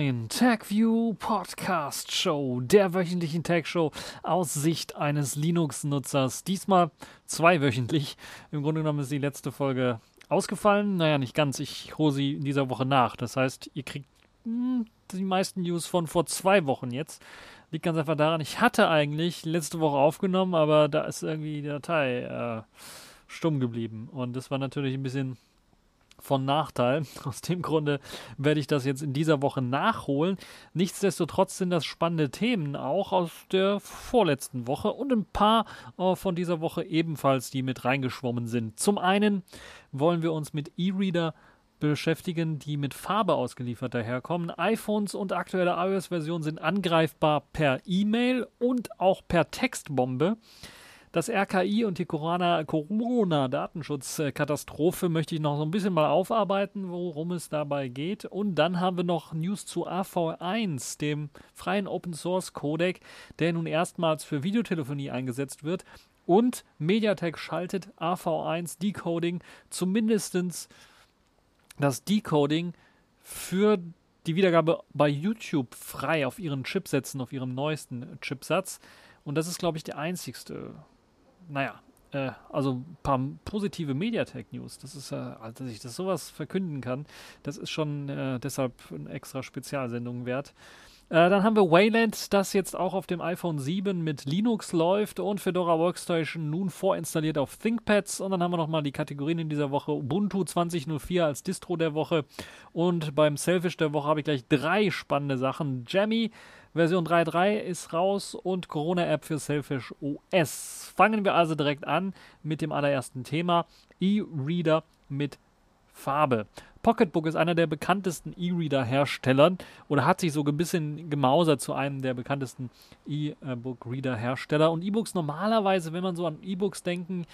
neuen TagView Podcast Show, der wöchentlichen Tag Show aus Sicht eines Linux-Nutzers. Diesmal zweiwöchentlich. Im Grunde genommen ist die letzte Folge ausgefallen. Naja, nicht ganz. Ich hole sie in dieser Woche nach. Das heißt, ihr kriegt mh, hm, die meisten News von vor zwei Wochen jetzt. Liegt ganz einfach daran, ich hatte eigentlich letzte Woche aufgenommen, aber da ist irgendwie die Datei äh, stumm geblieben. Und das war natürlich ein bisschen von Nachteil. Aus dem Grunde werde ich das jetzt in dieser Woche nachholen. Nichtsdestotrotz sind das spannende Themen auch aus der vorletzten Woche und ein paar äh, von dieser Woche ebenfalls, die mit reingeschwommen sind. Zum einen wollen wir uns mit E-Reader beschäftigen, die mit Farbe ausgeliefert daherkommen. iPhones und aktuelle iOS-Versionen sind angreifbar per E-Mail und auch per Textbombe. Das RKI und die Corona-Datenschutzkatastrophe möchte ich noch so ein bisschen mal aufarbeiten, worum es dabei geht. Und dann haben wir noch News zu AV1, dem freien Open Source Codec, der nun erstmals für Videotelefonie eingesetzt wird. Und MediaTek schaltet AV1 Decoding, zumindest das Decoding für die Wiedergabe bei YouTube frei auf ihren Chipsätzen, auf ihrem neuesten Chipsatz. Und das ist, glaube ich, der einzigste naja, äh, also ein paar positive Mediatek-News. Das ist ja, äh, dass ich das sowas verkünden kann, das ist schon äh, deshalb eine extra Spezialsendung wert. Äh, dann haben wir Wayland, das jetzt auch auf dem iPhone 7 mit Linux läuft und Fedora Workstation nun vorinstalliert auf ThinkPads. Und dann haben wir nochmal die Kategorien in dieser Woche. Ubuntu 2004 als Distro der Woche. Und beim Selfish der Woche habe ich gleich drei spannende Sachen. Jammy, Version 3.3 ist raus und Corona-App für Selfish OS. Fangen wir also direkt an mit dem allerersten Thema. E-Reader mit Farbe. Pocketbook ist einer der bekanntesten E-Reader-Herstellern oder hat sich so ein bisschen gemausert zu einem der bekanntesten E-Book-Reader-Hersteller. Und E-Books normalerweise, wenn man so an E-Books denken,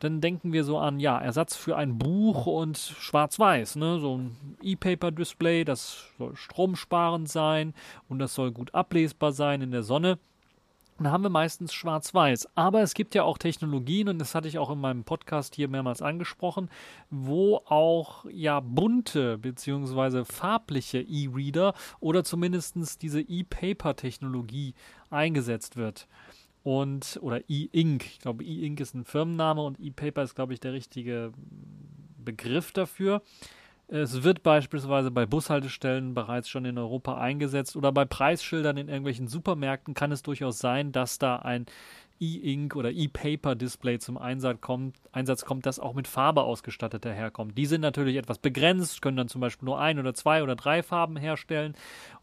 dann denken wir so an, ja, Ersatz für ein Buch und schwarz-weiß. Ne? So ein E-Paper-Display, das soll stromsparend sein und das soll gut ablesbar sein in der Sonne. Dann haben wir meistens schwarz-weiß. Aber es gibt ja auch Technologien, und das hatte ich auch in meinem Podcast hier mehrmals angesprochen, wo auch ja bunte bzw. farbliche E-Reader oder zumindest diese E-Paper-Technologie eingesetzt wird. Und, oder E-Ink. Ich glaube, E-Ink ist ein Firmenname und E-Paper ist, glaube ich, der richtige Begriff dafür. Es wird beispielsweise bei Bushaltestellen bereits schon in Europa eingesetzt oder bei Preisschildern in irgendwelchen Supermärkten kann es durchaus sein, dass da ein E-Ink oder E-Paper-Display zum Einsatz kommt, Einsatz kommt, das auch mit Farbe ausgestattet daherkommt. Die sind natürlich etwas begrenzt, können dann zum Beispiel nur ein oder zwei oder drei Farben herstellen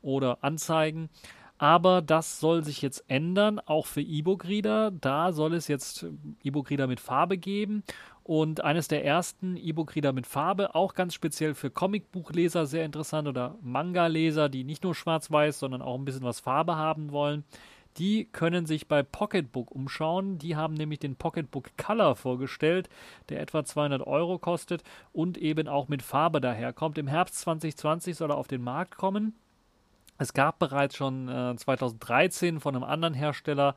oder anzeigen. Aber das soll sich jetzt ändern, auch für E-Book-Reader. Da soll es jetzt E-Book-Reader mit Farbe geben und eines der ersten E-Book-Reader mit Farbe, auch ganz speziell für Comicbuchleser sehr interessant oder Manga-Leser, die nicht nur schwarz-weiß, sondern auch ein bisschen was Farbe haben wollen. Die können sich bei Pocketbook umschauen. Die haben nämlich den Pocketbook Color vorgestellt, der etwa 200 Euro kostet und eben auch mit Farbe daherkommt. Im Herbst 2020 soll er auf den Markt kommen. Es gab bereits schon äh, 2013 von einem anderen Hersteller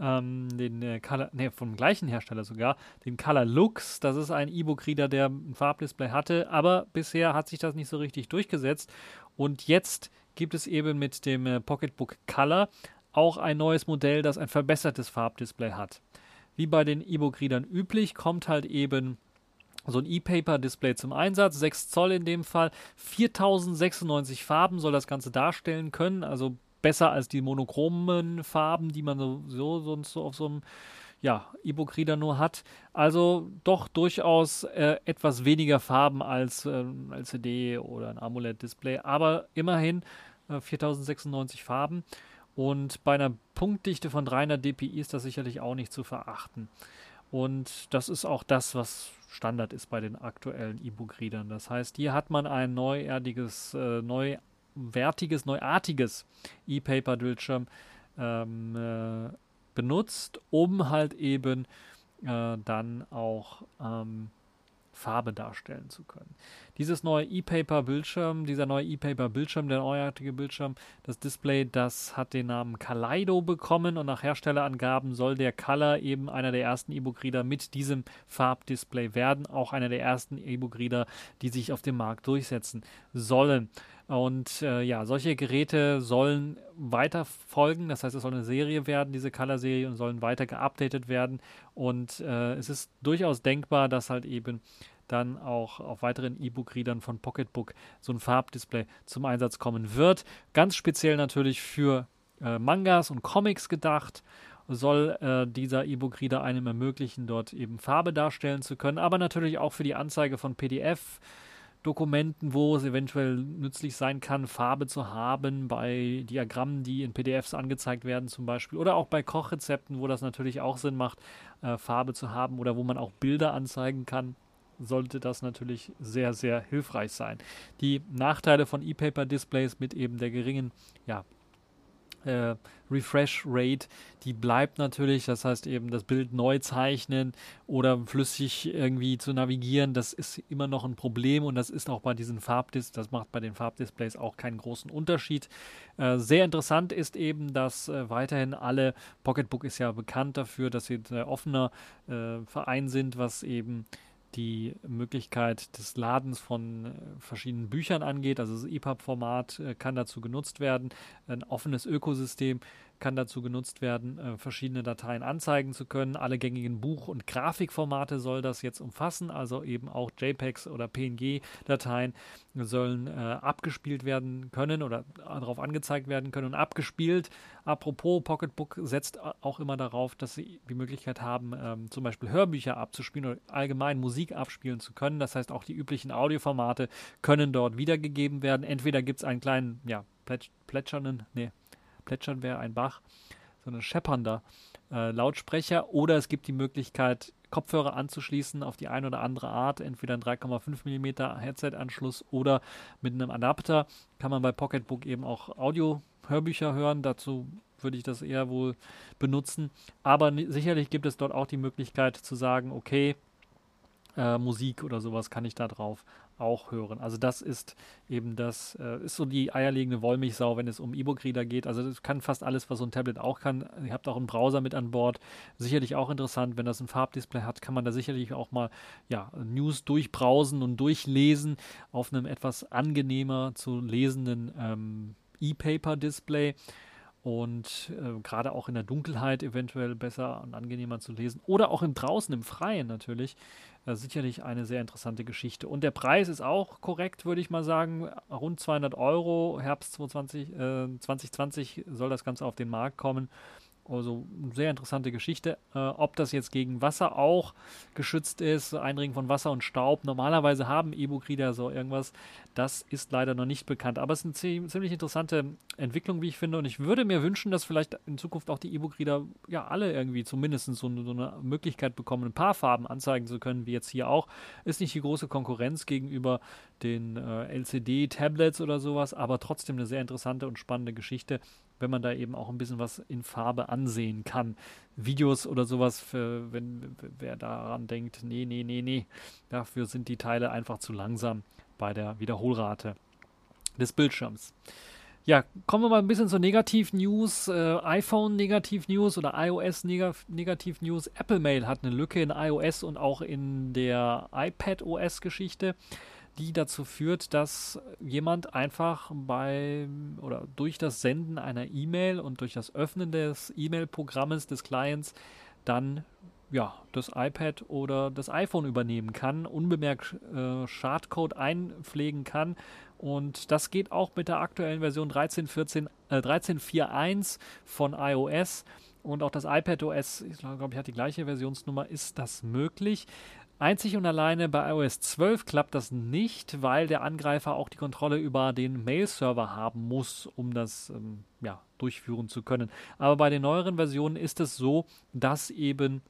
ähm, den äh, Color, nee, vom gleichen Hersteller sogar, den Color Lux. Das ist ein E-Book-Reader, der ein Farbdisplay hatte, aber bisher hat sich das nicht so richtig durchgesetzt. Und jetzt gibt es eben mit dem äh, Pocketbook Color auch ein neues Modell, das ein verbessertes Farbdisplay hat. Wie bei den E-Book-Readern üblich, kommt halt eben so ein E-Paper-Display zum Einsatz, 6 Zoll in dem Fall, 4096 Farben soll das Ganze darstellen können, also besser als die monochromen Farben, die man so, sonst so auf so einem ja, E-Book-Reader nur hat. Also doch durchaus äh, etwas weniger Farben als äh, ein LCD oder ein AMOLED-Display, aber immerhin äh, 4096 Farben. Und bei einer Punktdichte von 300 dpi ist das sicherlich auch nicht zu verachten. Und das ist auch das, was Standard ist bei den aktuellen E-Book-Readern. Das heißt, hier hat man ein neuartiges, äh, neu wertiges, neuartiges E-Paper-Bildschirm ähm, äh, benutzt, um halt eben äh, dann auch ähm, Farbe darstellen zu können. Dieses neue E-Paper-Bildschirm, dieser neue E-Paper-Bildschirm, der neuartige Bildschirm, das Display, das hat den Namen Kaleido bekommen und nach Herstellerangaben soll der Color eben einer der ersten E-Book-Reader mit diesem Farbdisplay werden, auch einer der ersten E-Book-Reader, die sich auf dem Markt durchsetzen sollen. Und äh, ja, solche Geräte sollen weiter folgen. Das heißt, es soll eine Serie werden, diese Color-Serie, und sollen weiter geupdatet werden. Und äh, es ist durchaus denkbar, dass halt eben dann auch auf weiteren E-Book-Readern von Pocketbook so ein Farbdisplay zum Einsatz kommen wird. Ganz speziell natürlich für äh, Mangas und Comics gedacht soll äh, dieser E-Book-Reader einem ermöglichen, dort eben Farbe darstellen zu können, aber natürlich auch für die Anzeige von PDF. Dokumenten, wo es eventuell nützlich sein kann, Farbe zu haben, bei Diagrammen, die in PDFs angezeigt werden zum Beispiel, oder auch bei Kochrezepten, wo das natürlich auch Sinn macht, äh, Farbe zu haben oder wo man auch Bilder anzeigen kann sollte das natürlich sehr, sehr hilfreich sein. Die Nachteile von E-Paper-Displays mit eben der geringen ja, äh, Refresh Rate, die bleibt natürlich. Das heißt eben, das Bild neu zeichnen oder flüssig irgendwie zu navigieren, das ist immer noch ein Problem und das ist auch bei diesen Farbdisplays, das macht bei den Farbdisplays auch keinen großen Unterschied. Äh, sehr interessant ist eben, dass äh, weiterhin alle, Pocketbook ist ja bekannt dafür, dass sie ein offener äh, Verein sind, was eben die Möglichkeit des Ladens von äh, verschiedenen Büchern angeht. Also das EPUB-Format äh, kann dazu genutzt werden. Ein offenes Ökosystem kann dazu genutzt werden, äh, verschiedene Dateien anzeigen zu können. Alle gängigen Buch- und Grafikformate soll das jetzt umfassen, also eben auch JPEGs oder PNG-Dateien sollen äh, abgespielt werden können oder darauf angezeigt werden können und abgespielt. Apropos, Pocketbook setzt auch immer darauf, dass sie die Möglichkeit haben, ähm, zum Beispiel Hörbücher abzuspielen oder allgemein Musik abspielen zu können. Das heißt, auch die üblichen Audioformate können dort wiedergegeben werden. Entweder gibt es einen kleinen, ja, plätschernden, nee, plätschern wäre ein Bach, sondern scheppernder äh, Lautsprecher. Oder es gibt die Möglichkeit, Kopfhörer anzuschließen auf die eine oder andere Art, entweder ein 3,5 mm Headset-Anschluss oder mit einem Adapter. Kann man bei Pocketbook eben auch Audio-Hörbücher hören. Dazu würde ich das eher wohl benutzen. Aber sicherlich gibt es dort auch die Möglichkeit zu sagen, okay, äh, Musik oder sowas kann ich da drauf auch hören. Also das ist eben das, äh, ist so die eierlegende Wollmilchsau, wenn es um E-Book-Reader geht. Also das kann fast alles, was so ein Tablet auch kann. Ihr habt auch einen Browser mit an Bord. Sicherlich auch interessant, wenn das ein Farbdisplay hat, kann man da sicherlich auch mal ja, News durchbrausen und durchlesen auf einem etwas angenehmer zu lesenden ähm, E-Paper-Display und äh, gerade auch in der Dunkelheit eventuell besser und angenehmer zu lesen oder auch im draußen im Freien natürlich äh, sicherlich eine sehr interessante Geschichte. Und der Preis ist auch korrekt würde ich mal sagen. Rund 200 Euro Herbst 2020, äh, 2020 soll das Ganze auf den Markt kommen also sehr interessante Geschichte. Äh, ob das jetzt gegen Wasser auch geschützt ist, Eindringen von Wasser und Staub. Normalerweise haben E-Book-Reader so irgendwas. Das ist leider noch nicht bekannt. Aber es ist eine ziemlich interessante Entwicklung, wie ich finde. Und ich würde mir wünschen, dass vielleicht in Zukunft auch die E-Book-Reader ja alle irgendwie zumindest so, so, eine Möglichkeit bekommen, ein paar Farben anzeigen zu können, wie jetzt hier auch. Ist nicht die große Konkurrenz gegenüber den äh, LCD-Tablets oder sowas, aber trotzdem eine sehr interessante und spannende Geschichte wenn man da eben auch ein bisschen was in Farbe ansehen kann. Videos oder sowas, für, wenn wer daran denkt, nee, nee, nee, nee, dafür sind die Teile einfach zu langsam bei der Wiederholrate des Bildschirms. Ja, kommen wir mal ein bisschen zur Negativ-News. Äh, iPhone Negativ-News oder iOS Negativ-News. Apple Mail hat eine Lücke in iOS und auch in der iPad OS-Geschichte die dazu führt, dass jemand einfach bei oder durch das Senden einer E-Mail und durch das Öffnen des E-Mail-Programmes des Clients dann ja, das iPad oder das iPhone übernehmen kann, unbemerkt äh, Schadcode einpflegen kann. Und das geht auch mit der aktuellen Version 13.14, äh, 13.4.1 von iOS. Und auch das iPad OS, ich glaube, ich hat die gleiche Versionsnummer, ist das möglich. Einzig und alleine bei iOS 12 klappt das nicht, weil der Angreifer auch die Kontrolle über den Mail-Server haben muss, um das ähm, ja, durchführen zu können. Aber bei den neueren Versionen ist es so, dass eben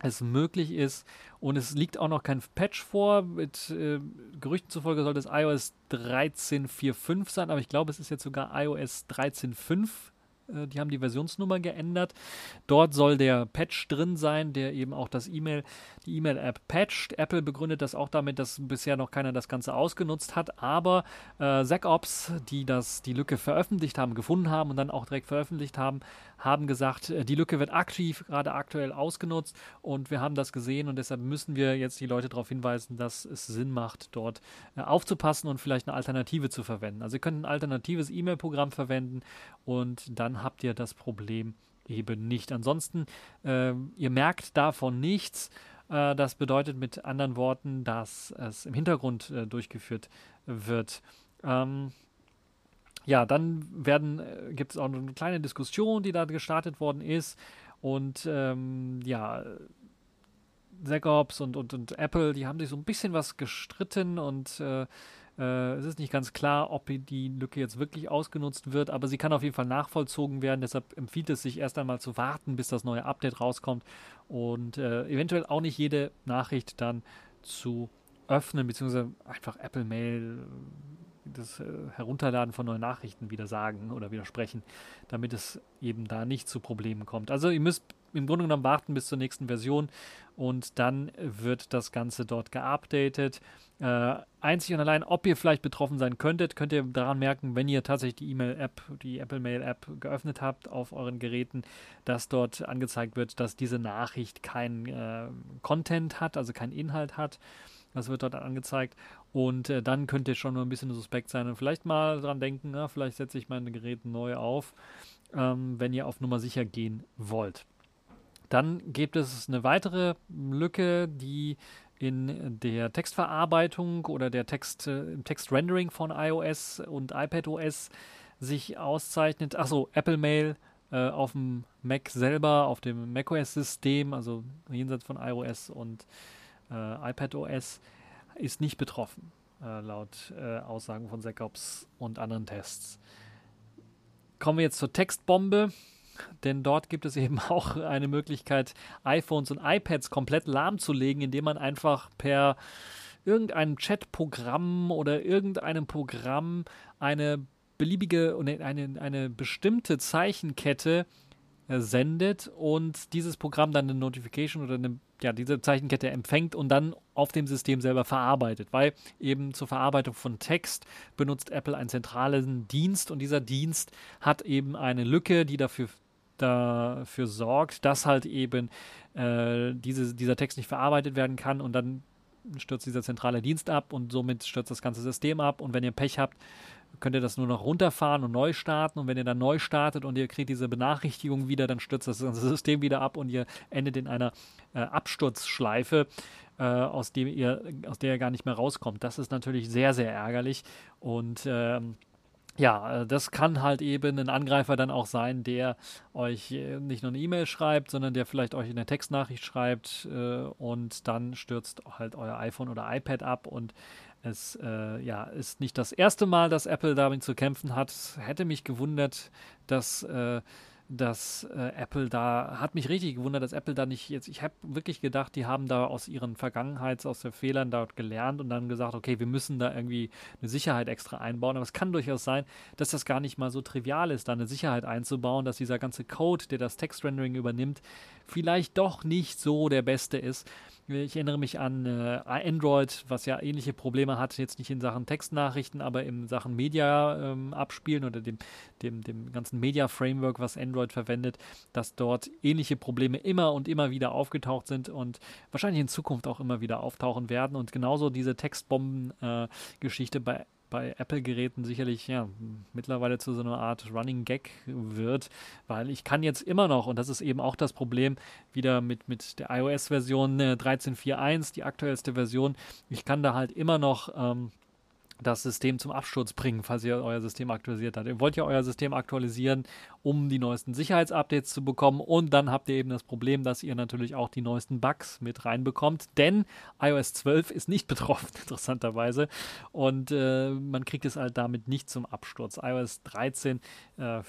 es möglich ist und es liegt auch noch kein Patch vor. Mit äh, Gerüchten zufolge soll das iOS 13.4.5 sein, aber ich glaube, es ist jetzt sogar iOS 13.5 Äh, die haben die Versionsnummer geändert. Dort soll der Patch drin sein, der eben auch das E-Mail, die E-Mail-App patcht. Apple begründet das auch damit, dass bisher noch keiner das Ganze ausgenutzt hat. Aber äh, SecOps, die das, die Lücke veröffentlicht haben, gefunden haben und dann auch direkt veröffentlicht haben, haben gesagt, äh, die Lücke wird aktiv, gerade aktuell ausgenutzt und wir haben das gesehen und deshalb müssen wir jetzt die Leute darauf hinweisen, dass es Sinn macht, dort äh, aufzupassen und vielleicht eine Alternative zu verwenden. Also ihr könnt ein alternatives E-Mail-Programm verwenden und dann habt ihr das Problem eben nicht. Ansonsten, äh, ihr merkt davon nichts. Äh, das bedeutet mit anderen Worten, dass es im Hintergrund äh, durchgeführt wird. Ähm, ja, dann werden, äh, gibt es auch eine kleine Diskussion, die da gestartet worden ist. Und ähm, ja, Secops und, und, und Apple, die haben sich so ein bisschen was gestritten und äh, äh, es ist nicht ganz klar, ob die Lücke jetzt wirklich ausgenutzt wird, aber sie kann auf jeden Fall nachvollzogen werden. Deshalb empfiehlt es sich erst einmal zu warten, bis das neue Update rauskommt und äh, eventuell auch nicht jede Nachricht dann zu öffnen, beziehungsweise einfach Apple Mail das äh, Herunterladen von neuen Nachrichten wieder sagen oder widersprechen, damit es eben da nicht zu Problemen kommt. Also ihr müsst im Grunde genommen warten bis zur nächsten Version und dann wird das Ganze dort geupdatet. Äh, einzig und allein, ob ihr vielleicht betroffen sein könntet, könnt ihr daran merken, wenn ihr tatsächlich die E-Mail-App, die Apple Mail-App geöffnet habt auf euren Geräten, dass dort angezeigt wird, dass diese Nachricht kein äh, Content hat, also keinen Inhalt hat. Das wird dort angezeigt. Und äh, dann könnt ihr schon mal ein bisschen suspekt sein und vielleicht mal dran denken, na, vielleicht setze ich meine Geräte neu auf, ähm, wenn ihr auf Nummer sicher gehen wollt. Dann gibt es eine weitere Lücke, die in der Textverarbeitung oder der Text, äh, im Textrendering von iOS und iPadOS sich auszeichnet. Achso, Apple Mail äh, auf dem Mac selber, auf dem macOS-System, also jenseits von iOS und äh, iPadOS ist nicht betroffen, äh, laut äh, Aussagen von SecOps und anderen Tests. Kommen wir jetzt zur Textbombe, denn dort gibt es eben auch eine Möglichkeit, iPhones und iPads komplett lahmzulegen, indem man einfach per irgendeinem Chatprogramm oder irgendeinem Programm eine beliebige und eine, eine bestimmte Zeichenkette äh, sendet und dieses Programm dann eine Notification oder eine, ja, diese Zeichenkette empfängt und dann auf dem System selber verarbeitet, weil eben zur Verarbeitung von Text benutzt Apple einen zentralen Dienst und dieser Dienst hat eben eine Lücke, die dafür dafür sorgt, dass halt eben äh, diese, dieser Text nicht verarbeitet werden kann und dann stürzt dieser zentrale Dienst ab und somit stürzt das ganze System ab und wenn ihr Pech habt, könnt ihr das nur noch runterfahren und neu starten. Und wenn ihr dann neu startet und ihr kriegt diese Benachrichtigung wieder, dann stürzt das ganze System wieder ab und ihr endet in einer äh, Absturzschleife, äh, aus, dem ihr, aus der ihr gar nicht mehr rauskommt. Das ist natürlich sehr, sehr ärgerlich. Und ähm, ja, äh, das kann halt eben ein Angreifer dann auch sein, der euch äh, nicht nur eine E-Mail schreibt, sondern der vielleicht euch eine Textnachricht schreibt äh, und dann stürzt halt euer iPhone oder iPad ab und es äh, ja, ist nicht das erste Mal, dass Apple damit zu kämpfen hat. Hätte mich gewundert, dass, äh, dass äh, Apple da, hat mich richtig gewundert, dass Apple da nicht jetzt, ich habe wirklich gedacht, die haben da aus ihren Vergangenheits, aus den Fehlern dort gelernt und dann gesagt, okay, wir müssen da irgendwie eine Sicherheit extra einbauen. Aber es kann durchaus sein, dass das gar nicht mal so trivial ist, da eine Sicherheit einzubauen, dass dieser ganze Code, der das Textrendering übernimmt, vielleicht doch nicht so der beste ist. Ich erinnere mich an äh, Android, was ja ähnliche Probleme hat, jetzt nicht in Sachen Textnachrichten, aber in Sachen Media ähm, abspielen oder dem, dem, dem ganzen Media-Framework, was Android verwendet, dass dort ähnliche Probleme immer und immer wieder aufgetaucht sind und wahrscheinlich in Zukunft auch immer wieder auftauchen werden. Und genauso diese Textbomben-Geschichte äh, bei bei Apple-Geräten sicherlich ja mittlerweile zu so einer Art Running Gag wird, weil ich kann jetzt immer noch, und das ist eben auch das Problem, wieder mit, mit der iOS-Version äh, 13.4.1, die aktuellste Version, ich kann da halt immer noch ähm, das System zum Absturz bringen, falls ihr euer System aktualisiert habt. Ihr wollt ja euer System aktualisieren, um die neuesten Sicherheitsupdates zu bekommen und dann habt ihr eben das Problem, dass ihr natürlich auch die neuesten Bugs mit reinbekommt, denn iOS 12 ist nicht betroffen, interessanterweise, und äh, man kriegt es halt damit nicht zum Absturz. iOS 13, äh,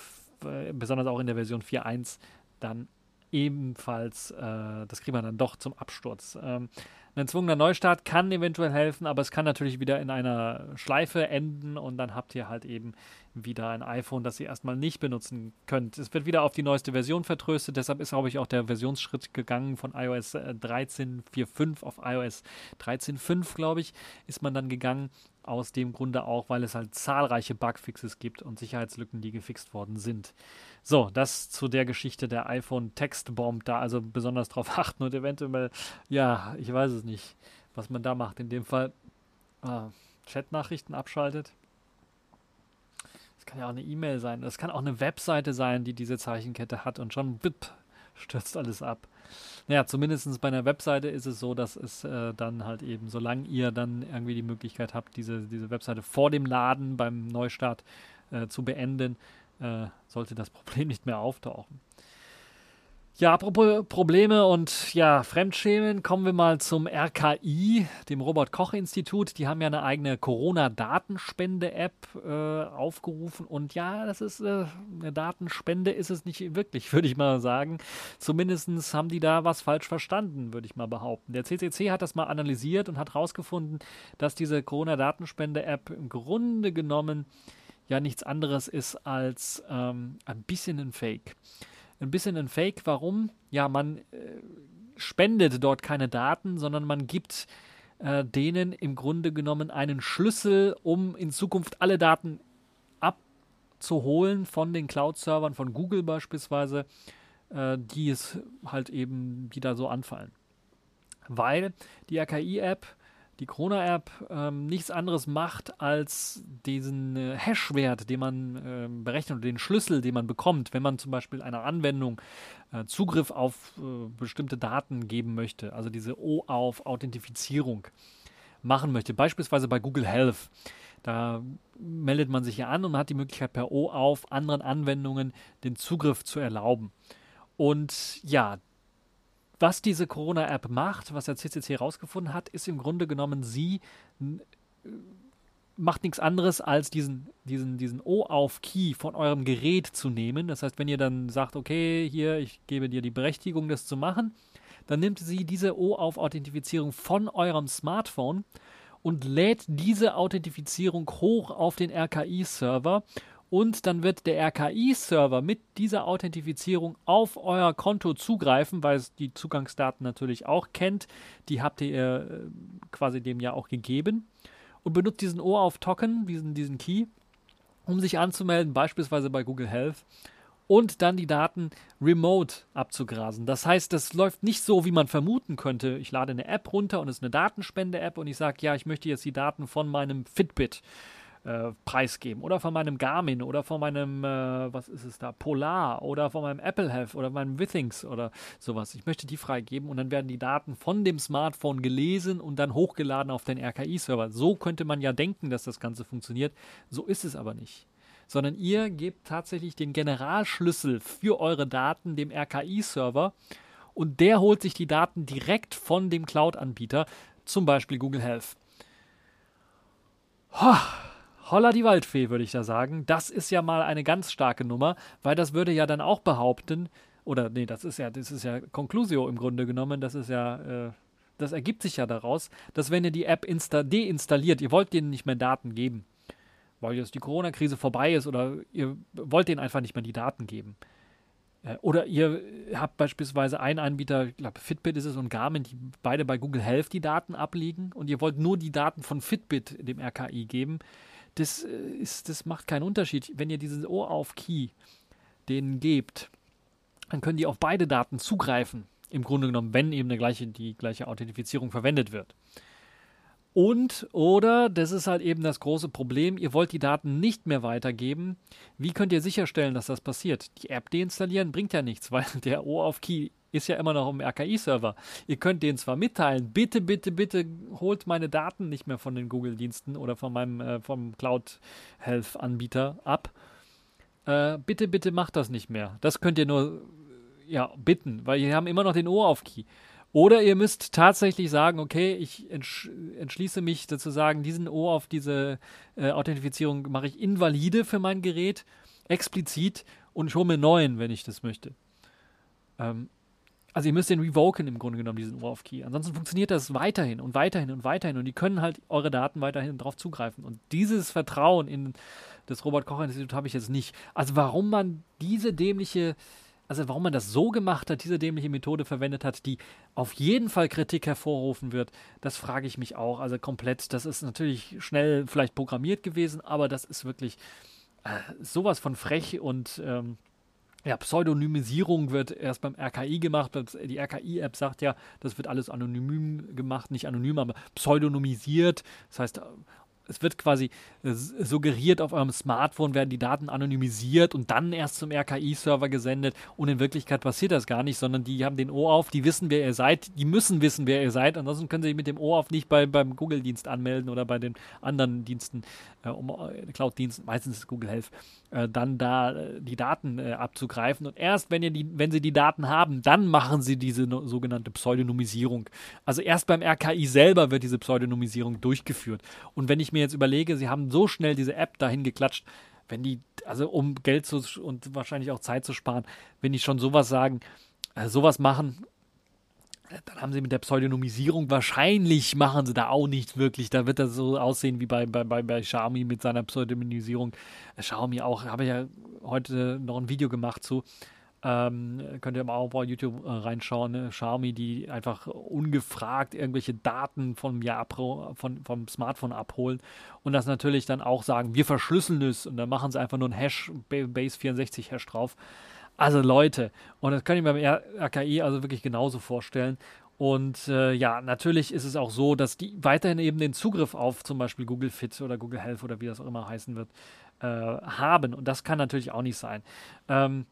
besonders auch in der Version 4.1, dann ebenfalls, äh, das kriegt man dann doch zum Absturz. Ähm, Ein erzwungener Neustart kann eventuell helfen, aber es kann natürlich wieder in einer Schleife enden und dann habt ihr halt eben wieder ein iPhone, das ihr erstmal nicht benutzen könnt. Es wird wieder auf die neueste Version vertröstet, deshalb ist, glaube ich, auch der Versionsschritt gegangen von iOS 13.4.5 äh, auf iOS 13.5, glaube ich, ist man dann gegangen. Aus dem Grunde auch, weil es halt zahlreiche Bugfixes gibt und Sicherheitslücken, die gefixt worden sind. So, das zu der Geschichte der iPhone Textbomb. Da also besonders drauf achten und eventuell, ja, ich weiß es nicht, was man da macht. In dem Fall ah, Chatnachrichten abschaltet. Das kann ja auch eine E-Mail sein. Das kann auch eine Webseite sein, die diese Zeichenkette hat und schon bip, stürzt alles ab. Naja, zumindest bei einer Webseite ist es so, dass es äh, dann halt eben, solange ihr dann irgendwie die Möglichkeit habt, diese, diese Webseite vor dem Laden beim Neustart äh, zu beenden, äh, sollte das Problem nicht mehr auftauchen. Ja, apropos Probleme und ja, Fremdschämen, kommen wir mal zum RKI, dem Robert-Koch-Institut. Die haben ja eine eigene Corona-Datenspende-App äh, aufgerufen. Und ja, das ist äh, eine Datenspende, ist es nicht wirklich, würde ich mal sagen. Zumindest haben die da was falsch verstanden, würde ich mal behaupten. Der CCC hat das mal analysiert und hat herausgefunden, dass diese Corona-Datenspende-App im Grunde genommen ja nichts anderes ist als ähm, ein bisschen ein Fake ein bisschen ein Fake. Warum? Ja, man äh, spendet dort keine Daten, sondern man gibt äh, denen im Grunde genommen einen Schlüssel, um in Zukunft alle Daten abzuholen von den Cloud-Servern, von Google beispielsweise, äh, die es halt eben, die da so anfallen. Weil die RKI-App die Corona-App ähm, nichts anderes macht, als diesen äh, Hash-Wert, den man äh, berechnet, oder den Schlüssel, den man bekommt, wenn man zum Beispiel einer Anwendung äh, Zugriff auf äh, bestimmte Daten geben möchte, also diese O-auf-Authentifizierung machen möchte, beispielsweise bei Google Health. Da meldet man sich ja an und hat die Möglichkeit, per O-auf anderen Anwendungen den Zugriff zu erlauben. Und ja, was diese Corona-App macht, was der CCC herausgefunden hat, ist im Grunde genommen, sie macht nichts anderes, als diesen, diesen, diesen O-auf-Key von eurem Gerät zu nehmen. Das heißt, wenn ihr dann sagt, okay, hier, ich gebe dir die Berechtigung, das zu machen, dann nimmt sie diese O-auf-Authentifizierung von eurem Smartphone und lädt diese Authentifizierung hoch auf den RKI-Server und dann wird der RKI-Server mit dieser Authentifizierung auf euer Konto zugreifen, weil es die Zugangsdaten natürlich auch kennt. Die habt ihr äh, quasi dem ja auch gegeben und benutzt diesen OAuth-Token, diesen, diesen Key, um sich anzumelden, beispielsweise bei Google Health und dann die Daten remote abzugrasen. Das heißt, das läuft nicht so, wie man vermuten könnte. Ich lade eine App runter und es ist eine Datenspende-App und ich sage, ja, ich möchte jetzt die Daten von meinem Fitbit äh, preisgeben oder von meinem Garmin oder von meinem, äh, was ist es da, Polar oder von meinem Apple Health oder meinem Withings oder sowas. Ich möchte die freigeben und dann werden die Daten von dem Smartphone gelesen und dann hochgeladen auf den RKI-Server. So könnte man ja denken, dass das Ganze funktioniert. So ist es aber nicht sondern ihr gebt tatsächlich den Generalschlüssel für eure Daten dem RKI-Server und der holt sich die Daten direkt von dem Cloud-Anbieter, zum Beispiel Google Health. Ho, Holla die Waldfee, würde ich da sagen. Das ist ja mal eine ganz starke Nummer, weil das würde ja dann auch behaupten, oder nee, das ist ja, das ist ja Conclusio im Grunde genommen, das ist ja, äh, das ergibt sich ja daraus, dass wenn ihr die App deinstalliert, ihr wollt denen nicht mehr Daten geben, weil jetzt die Corona-Krise vorbei ist oder ihr wollt denen einfach nicht mehr die Daten geben. Äh, oder ihr habt beispielsweise einen Anbieter, ich glaube Fitbit ist es und Garmin, die beide bei Google Health die Daten abliegen und ihr wollt nur die Daten von Fitbit dem RKI geben das, äh, ist, das macht keinen Unterschied. Wenn ihr diesen Ohr-auf-Key denen gebt, dann können die auf beide Daten zugreifen. Im Grunde genommen, wenn eben eine gleiche, die gleiche Authentifizierung verwendet wird. Und oder, das ist halt eben das große Problem, ihr wollt die Daten nicht mehr weitergeben. Wie könnt ihr sicherstellen, dass das passiert? Die App deinstallieren bringt ja nichts, weil der O-auf-Key ist ja immer noch im RKI-Server. Ihr könnt denen zwar mitteilen, bitte, bitte, bitte holt meine Daten nicht mehr von den Google-Diensten oder von meinem äh, vom Cloud Health-Anbieter ab. Äh, bitte, bitte macht das nicht mehr. Das könnt ihr nur ja, bitten, weil ihr haben immer noch den Ohr auf Key. Oder ihr müsst tatsächlich sagen, okay, ich entsch entschließe mich sozusagen, diesen Ohr auf diese äh, Authentifizierung mache ich invalide für mein Gerät, explizit, und ich hole mir neuen, wenn ich das möchte. Ähm, also ihr müsst den revoken im Grunde genommen, diesen OAuth-Key. Ansonsten funktioniert das weiterhin und weiterhin und weiterhin und die können halt eure Daten weiterhin darauf zugreifen. Und dieses Vertrauen in das Robert-Koch-Institut habe ich jetzt nicht. Also warum man diese dämliche also warum man das so gemacht hat, diese dämliche Methode verwendet hat, die auf jeden Fall Kritik hervorrufen wird, das frage ich mich auch. Also komplett, das ist natürlich schnell vielleicht programmiert gewesen, aber das ist wirklich äh, sowas von frech und ähm, ja, Pseudonymisierung wird erst beim RKI gemacht. Die RKI-App sagt ja, das wird alles anonym gemacht, nicht anonym, aber pseudonymisiert. Das heißt, es wird quasi äh, suggeriert, auf eurem Smartphone werden die Daten anonymisiert und dann erst zum RKI-Server gesendet. Und in Wirklichkeit passiert das gar nicht, sondern die haben den O auf, die wissen, wer ihr seid, die müssen wissen, wer ihr seid. Ansonsten können sie sich mit dem O auf nicht bei, beim Google-Dienst anmelden oder bei den anderen Diensten, äh, um äh, Cloud-Diensten, meistens ist Google Health, äh, dann da äh, die Daten abzugreifen. Und erst wenn, ihr die, wenn sie die Daten haben, dann machen sie diese no, sogenannte Pseudonymisierung. Also erst beim RKI selber wird diese Pseudonymisierung durchgeführt. Und wenn ich mir jetzt überlege, sie haben so schnell diese App dahin geklatscht, wenn die, also um Geld zu und wahrscheinlich auch Zeit zu sparen, wenn die schon sowas sagen, äh, sowas machen, äh, dann haben sie mit der Pseudonymisierung wahrscheinlich machen sie da auch nichts wirklich. Da wird das so aussehen wie bei, bei, bei, bei Xiaomi mit seiner Pseudonymisierung. Äh, Xiaomi auch, habe ja heute noch ein Video gemacht zu. Ähm, könnt ihr mal auch bei YouTube äh, reinschauen. Ne? Xiaomi, die einfach ungefragt irgendwelche Daten vom, ja, von, vom Smartphone abholen und das natürlich dann auch sagen, wir verschlüsseln es und dann machen sie einfach nur ein Hash, Base 64 Hash drauf. Also Leute, und das kann ich mir beim RKI also wirklich genauso vorstellen. Und äh, ja, natürlich ist es auch so, dass die weiterhin eben den Zugriff auf zum Beispiel Google Fit oder Google Health oder wie das auch immer heißen wird, äh, haben. Und das kann natürlich auch nicht sein. Ähm,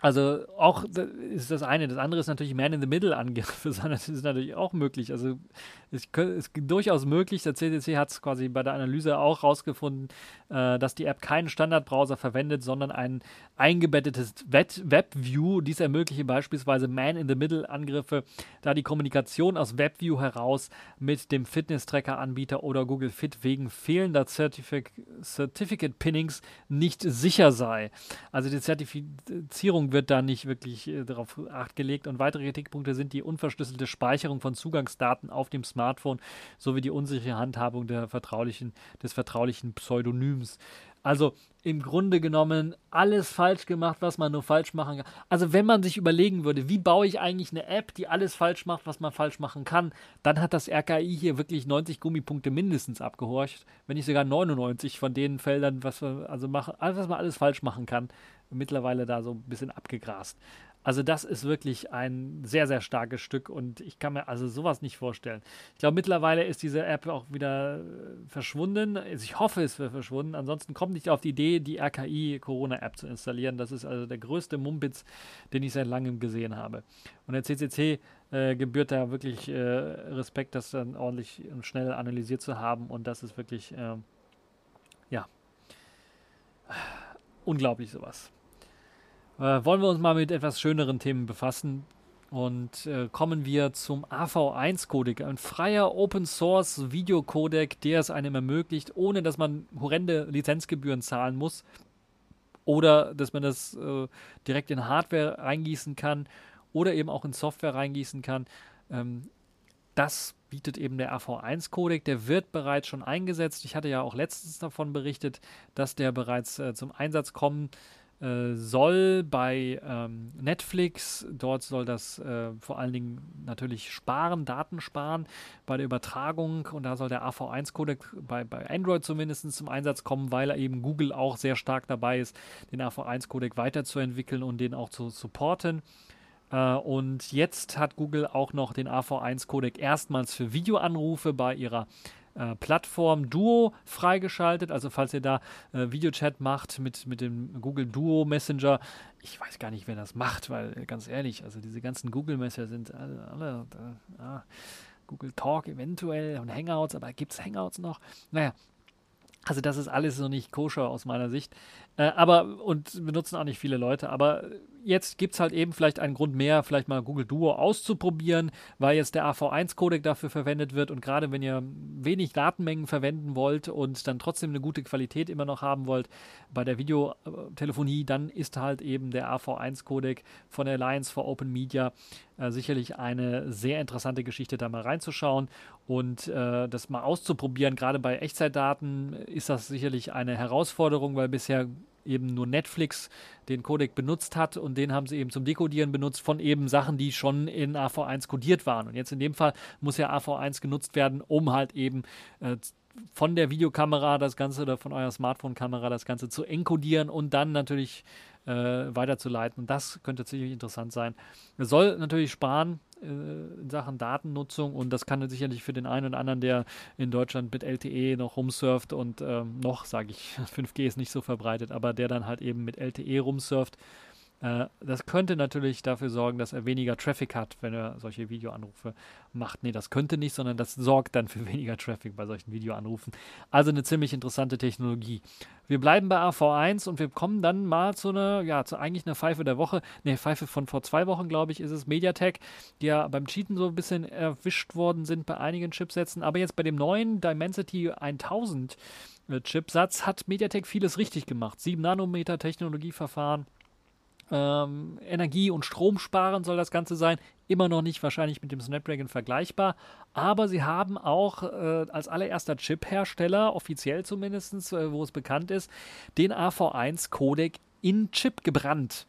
also auch ist das eine. Das andere ist natürlich Man-in-the-Middle-Angriffe. Das ist natürlich auch möglich. Also es ist durchaus möglich. Der CCC hat es quasi bei der Analyse auch rausgefunden, äh, dass die App keinen Standardbrowser verwendet, sondern ein eingebettetes WebView. Dies ermögliche beispielsweise Man-in-the-Middle-Angriffe, da die Kommunikation aus WebView heraus mit dem Fitness-Tracker-Anbieter oder Google Fit wegen fehlender Certific Certificate-Pinnings nicht sicher sei. Also die Zertifizierung wird da nicht wirklich äh, darauf acht gelegt. Und weitere Kritikpunkte sind die unverschlüsselte Speicherung von Zugangsdaten auf dem Smartphone sowie die unsichere Handhabung der vertraulichen, des vertraulichen Pseudonyms. Also im Grunde genommen alles falsch gemacht, was man nur falsch machen kann. Also wenn man sich überlegen würde, wie baue ich eigentlich eine App, die alles falsch macht, was man falsch machen kann, dann hat das RKI hier wirklich 90 Gummipunkte mindestens abgehorcht, wenn nicht sogar 99 von den Feldern, was man also machen, was man alles falsch machen kann, mittlerweile da so ein bisschen abgegrast. Also das ist wirklich ein sehr, sehr starkes Stück und ich kann mir also sowas nicht vorstellen. Ich glaube, mittlerweile ist diese App auch wieder äh, verschwunden. Also ich hoffe, es wird verschwunden. Ansonsten kommt nicht auf die Idee, die RKI Corona-App zu installieren. Das ist also der größte Mumpitz, den ich seit langem gesehen habe. Und der CCC äh, gebührt da wirklich äh, Respekt, das dann ordentlich und schnell analysiert zu haben. Und das ist wirklich, äh, ja, unglaublich sowas äh, wollen wir uns mal mit etwas schöneren Themen befassen. Und äh, kommen wir zum AV1-Codec, ein freier Open-Source Videocodec, der es einem ermöglicht, ohne dass man horrende Lizenzgebühren zahlen muss oder dass man das äh, direkt in Hardware reingießen kann oder eben auch in Software reingießen kann. Ähm, das bietet eben der AV1-Codec. Der wird bereits schon eingesetzt. Ich hatte ja auch letztens davon berichtet, dass der bereits äh, zum Einsatz kommt äh, soll bei ähm, Netflix. Dort soll das äh, vor allen Dingen natürlich sparen, Daten sparen bei der Übertragung. Und da soll der AV1-Codec bei, bei Android zumindest zum Einsatz kommen, weil eben Google auch sehr stark dabei ist, den AV1-Codec weiterzuentwickeln und den auch zu supporten. Uh, und jetzt hat Google auch noch den AV1-Codec erstmals für Videoanrufe bei ihrer äh, Plattform Duo freigeschaltet. Also falls ihr da äh, Videochat macht mit, mit dem Google Duo Messenger, ich weiß gar nicht, wer das macht, weil äh, ganz ehrlich, also diese ganzen Google Messenger sind alle, alle ah, Google Talk eventuell und Hangouts, aber gibt es Hangouts noch? Naja, Also das ist alles so nicht koscher aus meiner Sicht. Äh, aber, und benutzen auch nicht viele Leute, aber jetzt gibt es halt eben vielleicht einen Grund mehr, vielleicht mal Google Duo auszuprobieren, weil jetzt der AV1-Codec dafür verwendet wird und gerade wenn ihr wenig Datenmengen verwenden wollt und dann trotzdem eine gute Qualität immer noch haben wollt bei der Videotelefonie, dann ist halt eben der AV1-Codec von der Alliance for Open Media äh, sicherlich eine sehr interessante Geschichte, da mal reinzuschauen und äh, das mal auszuprobieren. Gerade bei Echtzeitdaten ist das sicherlich eine Herausforderung, weil bisher eben nur Netflix den Codec benutzt hat und den haben sie eben zum Dekodieren benutzt von eben Sachen, die schon in AV1 kodiert waren. Und jetzt in dem Fall muss ja AV1 genutzt werden, um halt eben äh, von der Videokamera das Ganze oder von eurer Smartphone-Kamera das Ganze zu encodieren und dann natürlich äh, weiterzuleiten. Und das könnte ziemlich interessant sein. Soll natürlich sparen, in Sachen Datennutzung und das kann sicherlich für den einen oder anderen, der in Deutschland mit LTE noch rumsurft und ähm, noch, sage ich, 5G ist nicht so verbreitet, aber der dann halt eben mit LTE rumsurft, äh, das könnte natürlich dafür sorgen, dass er weniger Traffic hat, wenn er solche Videoanrufe macht. Nee, das könnte nicht, sondern das sorgt dann für weniger Traffic bei solchen Videoanrufen. Also eine ziemlich interessante Technologie. Wir bleiben bei AV1 und wir kommen dann mal zu einer, ja, zu eigentlich einer Pfeife der Woche. Ne, Pfeife von vor zwei Wochen, glaube ich, ist es Mediatek, die ja beim Cheaten so ein bisschen erwischt worden sind bei einigen Chipsätzen. Aber jetzt bei dem neuen Dimensity 1000 äh, Chipsatz hat Mediatek vieles richtig gemacht. 7 Nanometer Technologieverfahren ähm, Energie- und Strom sparen soll das Ganze sein. Immer noch nicht wahrscheinlich mit dem Snapdragon vergleichbar. Aber sie haben auch äh, als allererster Chip-Hersteller, offiziell zumindest, äh, wo es bekannt ist, den AV1-Codec in Chip gebrannt.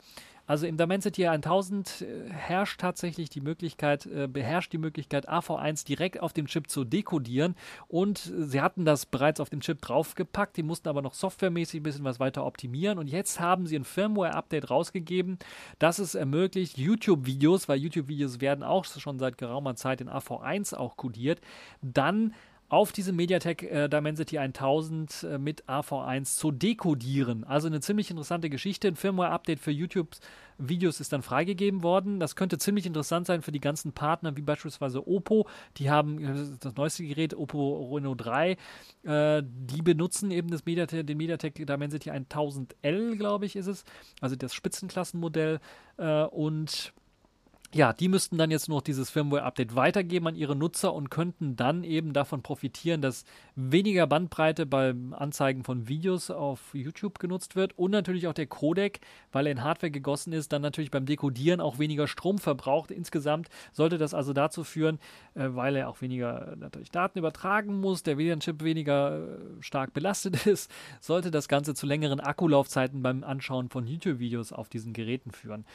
Also im Dimensity 1000 äh, herrscht tatsächlich die Möglichkeit, äh, beherrscht die Möglichkeit, AV1 direkt auf dem Chip zu dekodieren. Und sie hatten das bereits auf dem Chip draufgepackt, die mussten aber noch softwaremäßig ein bisschen was weiter optimieren. Und jetzt haben sie ein Firmware-Update rausgegeben, das es ermöglicht, YouTube-Videos, weil YouTube-Videos werden auch schon seit geraumer Zeit in AV1 auch kodiert, dann auf diese MediaTek äh, Dimensity 1000 äh, mit AV1 zu dekodieren. Also eine ziemlich interessante Geschichte. Ein Firmware-Update für YouTube-Videos ist dann freigegeben worden. Das könnte ziemlich interessant sein für die ganzen Partner, wie beispielsweise Oppo. Die haben äh, das neueste Gerät, Oppo Reno 3. Äh, die benutzen eben das Mediatek, den MediaTek Dimensity 1000L, glaube ich, ist es. Also das Spitzenklassenmodell. Äh, und ja, die müssten dann jetzt nur noch dieses Firmware-Update weitergeben an ihre Nutzer und könnten dann eben davon profitieren, dass weniger Bandbreite beim Anzeigen von Videos auf YouTube genutzt wird und natürlich auch der Codec, weil er in Hardware gegossen ist, dann natürlich beim Dekodieren auch weniger Strom verbraucht. Insgesamt sollte das also dazu führen, äh, weil er auch weniger äh, natürlich Daten übertragen muss, der WLAN-Chip weniger äh, stark belastet ist, sollte das Ganze zu längeren Akkulaufzeiten beim Anschauen von YouTube-Videos auf diesen Geräten führen.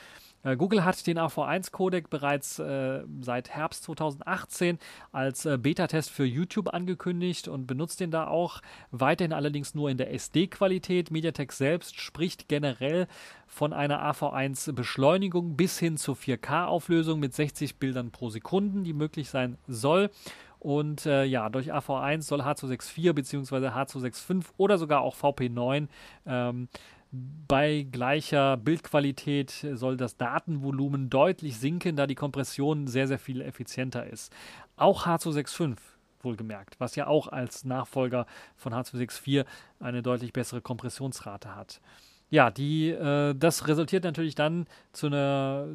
Äh, Google hat den AV1-Codec bereits äh, seit Herbst 2018 als äh, Beta-Test für YouTube angekündigt und benutzt den da auch. Weiterhin allerdings nur in der SD-Qualität. MediaTek selbst spricht generell von einer AV1-Beschleunigung bis hin zur 4K-Auflösung mit 60 Bildern pro Sekunde, die möglich sein soll. Und äh, ja, durch AV1 soll H264 bzw. H265 oder sogar auch VP9 ähm, bei gleicher Bildqualität soll das Datenvolumen deutlich sinken, da die Kompression sehr, sehr viel effizienter ist. Auch H265 wohlgemerkt, was ja auch als Nachfolger von H264 eine deutlich bessere Kompressionsrate hat. Ja, die, äh, das resultiert natürlich dann zu einer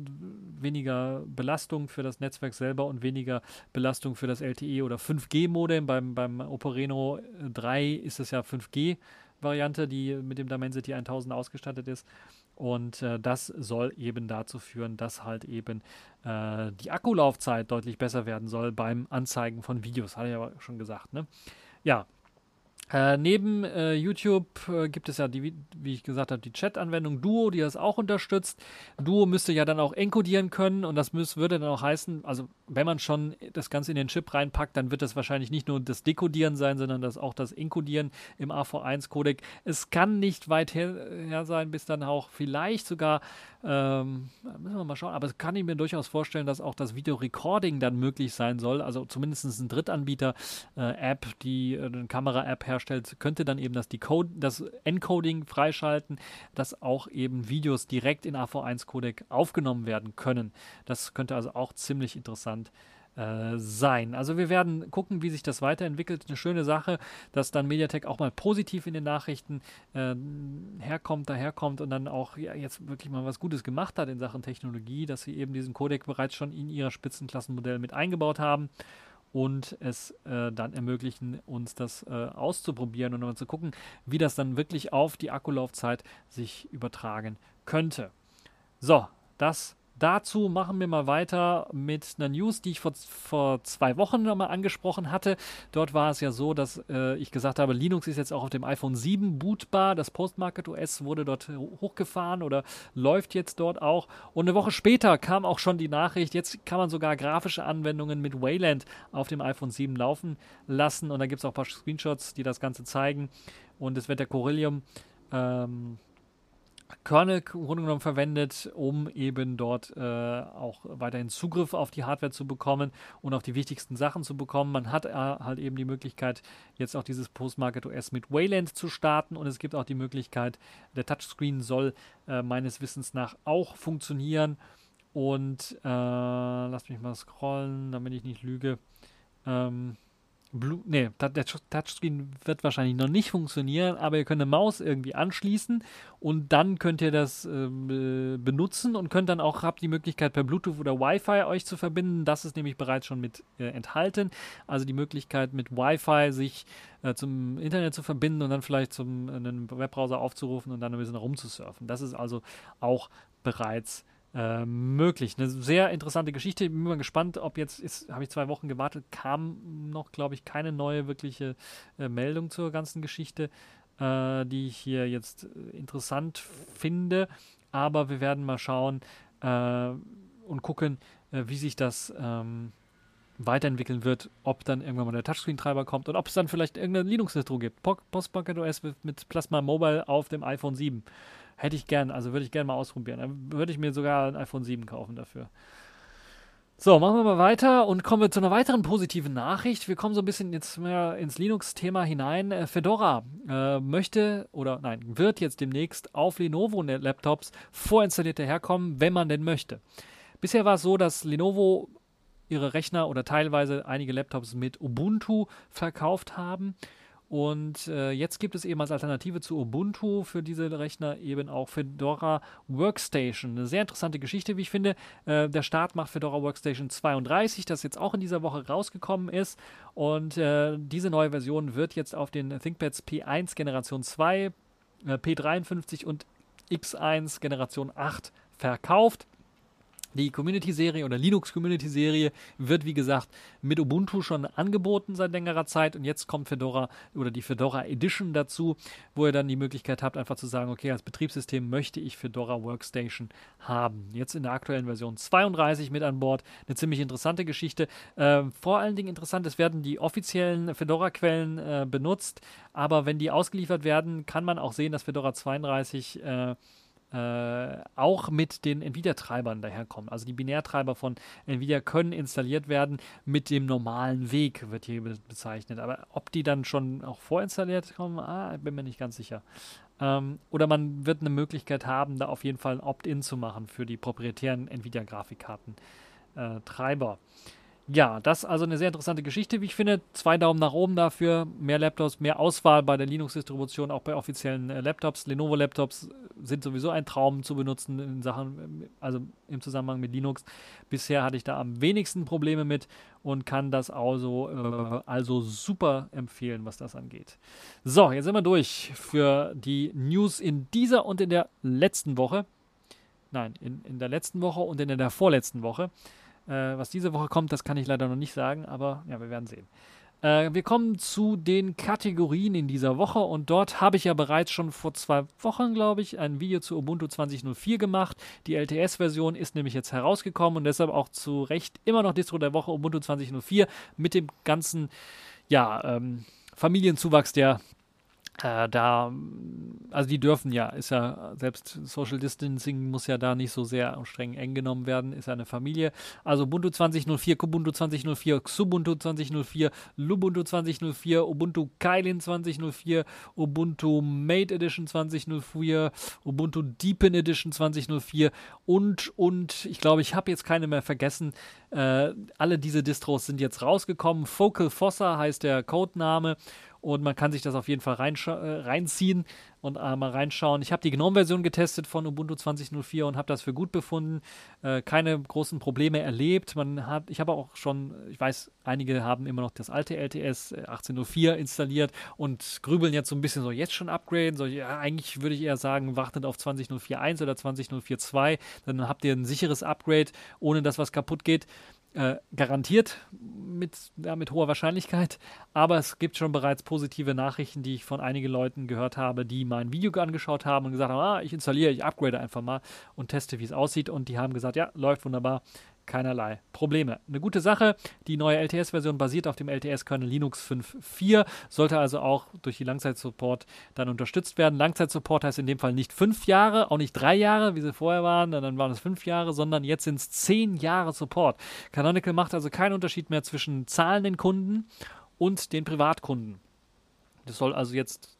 weniger Belastung für das Netzwerk selber und weniger Belastung für das LTE oder 5G-Modem. Beim, beim Opereno 3 ist es ja 5G Variante, die mit dem Dimensity 1000 ausgestattet ist. Und äh, das soll eben dazu führen, dass halt eben äh, die Akkulaufzeit deutlich besser werden soll beim Anzeigen von Videos. Hatte ich aber schon gesagt, ne? Ja, äh, neben äh, YouTube äh, gibt es ja, die, wie ich gesagt habe, die Chat-Anwendung Duo, die das auch unterstützt. Duo müsste ja dann auch encodieren können und das müß, würde dann auch heißen, also wenn man schon das Ganze in den Chip reinpackt, dann wird das wahrscheinlich nicht nur das Dekodieren sein, sondern das auch das Encodieren im AV1-Codec. Es kann nicht weit her, her, sein, bis dann auch vielleicht sogar, ähm, müssen wir mal schauen, aber es kann ich mir durchaus vorstellen, dass auch das Video-Recording dann möglich sein soll. Also zumindest ein Drittanbieter-App, äh, die äh, eine Kamera-App herstellt, könnte dann eben das, Decode, das Encoding freischalten, dass auch eben Videos direkt in AV1-Codec aufgenommen werden können. Das könnte also auch ziemlich interessant äh, sein. Also wir werden gucken, wie sich das weiterentwickelt. Eine schöne Sache, dass dann Mediatek auch mal positiv in den Nachrichten äh, herkommt, daherkommt und dann auch ja, jetzt wirklich mal was Gutes gemacht hat in Sachen Technologie, dass sie eben diesen Codec bereits schon in ihrer Spitzenklassenmodell mit eingebaut haben und es äh, dann ermöglichen, uns das äh, auszuprobieren und mal zu gucken, wie das dann wirklich auf die Akkulaufzeit sich übertragen könnte. So, das dazu machen wir mal weiter mit einer News, die ich vor, vor zwei Wochen nochmal angesprochen hatte. Dort war es ja so, dass äh, ich gesagt habe, Linux ist jetzt auch auf dem iPhone 7 bootbar. Das Postmarket OS wurde dort hochgefahren oder läuft jetzt dort auch. Und eine Woche später kam auch schon die Nachricht, jetzt kann man sogar grafische Anwendungen mit Wayland auf dem iPhone 7 laufen lassen. Und da gibt es auch ein paar Screenshots, die das Ganze zeigen. Und es wird der Corellium ähm, Kernel im Grunde genommen verwendet, um eben dort äh, auch weiterhin Zugriff auf die Hardware zu bekommen und auf die wichtigsten Sachen zu bekommen. Man hat äh, halt eben die Möglichkeit, jetzt auch dieses Postmarket OS mit Wayland zu starten und es gibt auch die Möglichkeit, der Touchscreen soll äh, meines Wissens nach auch funktionieren. Und äh, lasst mich mal scrollen, damit ich nicht lüge. Ähm, Blue, nee, der Touchscreen wird wahrscheinlich noch nicht funktionieren, aber ihr könnt eine Maus irgendwie anschließen und dann könnt ihr das äh, benutzen und könnt dann auch, habt die Möglichkeit per Bluetooth oder Wi-Fi euch zu verbinden. Das ist nämlich bereits schon mit äh, enthalten. Also die Möglichkeit mit Wi-Fi sich äh, zum Internet zu verbinden und dann vielleicht zum einen Webbrowser aufzurufen und dann ein bisschen rumzusurfen. Das ist also auch bereits äh, möglich. Eine sehr interessante Geschichte. Bin mal gespannt, ob jetzt habe ich zwei Wochen gewartet, kam noch, glaube ich, keine neue wirkliche äh, Meldung zur ganzen Geschichte, äh, die ich hier jetzt äh, interessant finde. Aber wir werden mal schauen äh, und gucken, wie sich das ähm, weiterentwickeln wird, ob dann irgendwann mal der Touchscreen-Treiber kommt und ob es dann vielleicht irgendeine Linux-Distro gibt. Postpocket OS mit Plasma Mobile auf dem iPhone 7. Hätte ich gern, also würde ich gerne mal ausprobieren. Dann würde ich mir sogar ein iPhone 7 kaufen dafür. So, machen wir mal weiter und kommen wir zu einer weiteren positiven Nachricht. Wir kommen so ein bisschen jetzt mehr ins Linux-Thema hinein. Äh, Fedora äh, möchte oder nein, wird jetzt demnächst auf Lenovo-Laptops vorinstalliert daherkommen, wenn man denn möchte. Bisher war es so, dass Lenovo ihre Rechner oder teilweise einige Laptops mit Ubuntu verkauft haben. Und äh, jetzt gibt es eben als Alternative zu Ubuntu für diese Rechner eben auch Fedora Workstation. Eine sehr interessante Geschichte, wie ich finde. Äh, der Start macht Fedora Workstation 32, das jetzt auch in dieser Woche rausgekommen ist. Und äh, diese neue Version wird jetzt auf den ThinkPads P1 Generation 2, äh, P53 und X1 Generation 8 verkauft. Die Community-Serie oder Linux-Community-Serie wird, wie gesagt, mit Ubuntu schon angeboten seit längerer Zeit und jetzt kommt Fedora oder die Fedora Edition dazu, wo ihr dann die Möglichkeit habt, einfach zu sagen, okay, als Betriebssystem möchte ich Fedora Workstation haben. Jetzt in der aktuellen Version 32 mit an Bord. Eine ziemlich interessante Geschichte. Äh, vor allen Dingen interessant, es werden die offiziellen Fedora-Quellen äh, benutzt, aber wenn die ausgeliefert werden, kann man auch sehen, dass Fedora 32 äh, äh, auch mit den Nvidia-Treibern daherkommen. Also die Binärtreiber von Nvidia können installiert werden mit dem normalen Weg, wird hier bezeichnet. Aber ob die dann schon auch vorinstalliert kommen, ah, bin mir nicht ganz sicher. Ähm, oder man wird eine Möglichkeit haben, da auf jeden Fall ein Opt-in zu machen für die proprietären Nvidia-Grafikkarten-Treiber. Äh, ja, das ist also eine sehr interessante Geschichte, wie ich finde. Zwei Daumen nach oben dafür. Mehr Laptops, mehr Auswahl bei der Linux-Distribution, auch bei offiziellen äh, Laptops. Lenovo-Laptops sind sowieso ein Traum zu benutzen in Sachen, also im Zusammenhang mit Linux. Bisher hatte ich da am wenigsten Probleme mit und kann das also, äh, also super empfehlen, was das angeht. So, jetzt sind wir durch für die News in dieser und in der letzten Woche. Nein, in, in der letzten Woche und in der vorletzten Woche. Äh, was diese Woche kommt, das kann ich leider noch nicht sagen, aber ja, wir werden sehen. Äh, wir kommen zu den Kategorien in dieser Woche und dort habe ich ja bereits schon vor zwei Wochen, glaube ich, ein Video zu Ubuntu 20.04 gemacht. Die LTS-Version ist nämlich jetzt herausgekommen und deshalb auch zu Recht immer noch Distro der Woche Ubuntu 20.04 mit dem ganzen, ja, ähm, Familienzuwachs, der äh, da, also die dürfen ja, ist ja, selbst Social Distancing muss ja da nicht so sehr streng eng genommen werden, ist ja eine Familie. Also Ubuntu 2004, Kubuntu 2004, Xubuntu 2004, Lubuntu 2004, Ubuntu Kylin 2004, Ubuntu Mate Edition 2004, Ubuntu Deepin Edition 2004 und, und ich glaube, ich habe jetzt keine mehr vergessen. Äh, alle diese Distros sind jetzt rausgekommen. Focal Fossa heißt der Codename und man kann sich das auf jeden Fall äh, reinziehen und äh, mal reinschauen. Ich habe die GNOME-Version getestet von Ubuntu 20.04 und habe das für gut befunden. Äh, keine großen Probleme erlebt. Man hat, ich habe auch schon, ich weiß, einige haben immer noch das alte LTS 18.04 äh, installiert und grübeln jetzt so ein bisschen so jetzt schon upgraden. So, ja, eigentlich würde ich eher sagen, wartet auf 20.04.1 oder 20.04.2. Dann habt ihr ein sicheres Upgrade, ohne dass was kaputt geht. Äh, garantiert mit, ja, mit hoher Wahrscheinlichkeit, aber es gibt schon bereits positive Nachrichten, die ich von einigen Leuten gehört habe, die mein Video angeschaut haben und gesagt haben, ah, ich installiere, ich upgrade einfach mal und teste, wie es aussieht. Und die haben gesagt, ja, läuft wunderbar keinerlei Probleme. Eine gute Sache, die neue LTS-Version basiert auf dem LTS-Kernel Linux 5.4, sollte also auch durch die Langzeitsupport dann unterstützt werden. Langzeitsupport heißt in dem Fall nicht fünf Jahre, auch nicht drei Jahre, wie sie vorher waren, dann waren es fünf Jahre, sondern jetzt sind es zehn Jahre Support. Canonical macht also keinen Unterschied mehr zwischen zahlenden Kunden und den Privatkunden. Das soll also jetzt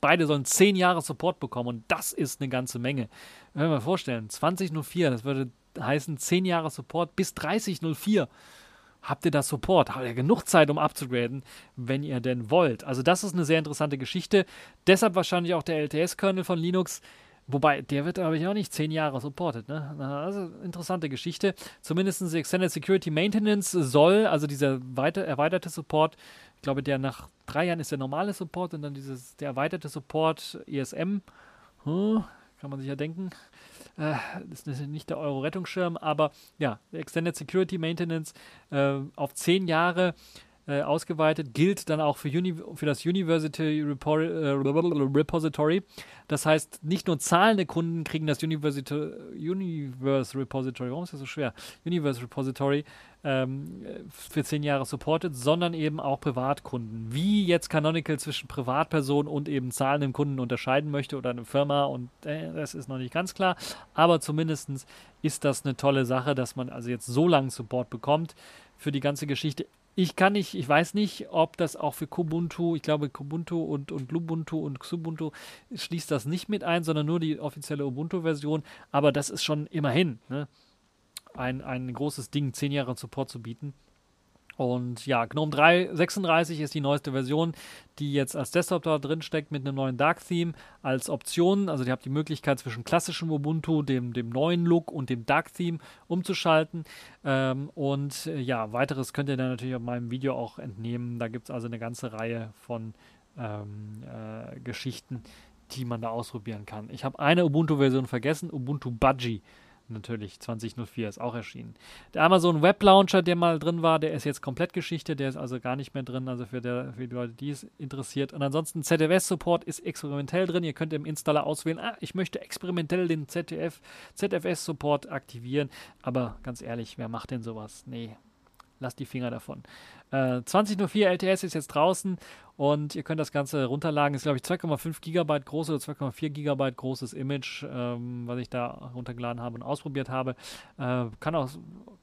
beide sollen zehn Jahre Support bekommen und das ist eine ganze Menge. Wenn wir mal vorstellen, 2004, das würde heißen 10 Jahre Support bis 3004. Habt ihr da Support? Habt ihr genug Zeit, um abzugraden, wenn ihr denn wollt? Also, das ist eine sehr interessante Geschichte. Deshalb wahrscheinlich auch der LTS-Kernel von Linux. Wobei, der wird, glaube ich, auch nicht zehn Jahre supportet. Ne? Also, interessante Geschichte. Zumindest Extended Security Maintenance soll, also dieser weiter, erweiterte Support, ich glaube, der nach drei Jahren ist der normale Support und dann dieses, der erweiterte Support ESM. Hm, kann man sich ja denken. Äh, das ist nicht der Euro-Rettungsschirm, aber ja, Extended Security Maintenance äh, auf zehn Jahre äh, ausgeweitet, gilt dann auch für, Uni für das University Repor äh, Repository. Das heißt, nicht nur zahlende Kunden kriegen das University Universe Repository, warum ist das so schwer? Universe Repository ähm, für zehn Jahre supported, sondern eben auch Privatkunden. Wie jetzt Canonical zwischen Privatpersonen und eben zahlenden Kunden unterscheiden möchte oder eine Firma und äh, das ist noch nicht ganz klar, aber zumindest ist das eine tolle Sache, dass man also jetzt so lange Support bekommt für die ganze Geschichte. Ich kann nicht, ich weiß nicht, ob das auch für Kubuntu, ich glaube Kubuntu und, und Lubuntu und Xubuntu schließt das nicht mit ein, sondern nur die offizielle Ubuntu-Version. Aber das ist schon immerhin ne, ein, ein großes Ding, 10 Jahre Support zu bieten. Und ja, GNOME 3.36 ist die neueste Version, die jetzt als Desktop da drin steckt mit einem neuen Dark Theme als Option. Also ihr habt die Möglichkeit zwischen klassischem Ubuntu, dem, dem neuen Look und dem Dark Theme umzuschalten. Ähm, und äh, ja, weiteres könnt ihr dann natürlich auf meinem Video auch entnehmen. Da gibt es also eine ganze Reihe von ähm, äh, Geschichten, die man da ausprobieren kann. Ich habe eine Ubuntu-Version vergessen, Ubuntu Budgie natürlich 2004 ist auch erschienen. Der Amazon Web Launcher, der mal drin war, der ist jetzt komplett Geschichte, der ist also gar nicht mehr drin, also für, der, für die Leute, die es interessiert. Und ansonsten ZFS-Support ist experimentell drin. Ihr könnt im Installer auswählen, ah, ich möchte experimentell den ZDF, ZFS-Support aktivieren. Aber ganz ehrlich, wer macht denn sowas? Nee, lasst die Finger davon. Äh, 20.04 LTS ist jetzt draußen und ihr könnt das Ganze runterladen. Ist, glaube ich, 2,5 Gigabyte groß oder 2,4 Gigabyte großes Image, ähm, was ich da runtergeladen habe und ausprobiert habe. Äh, kann auch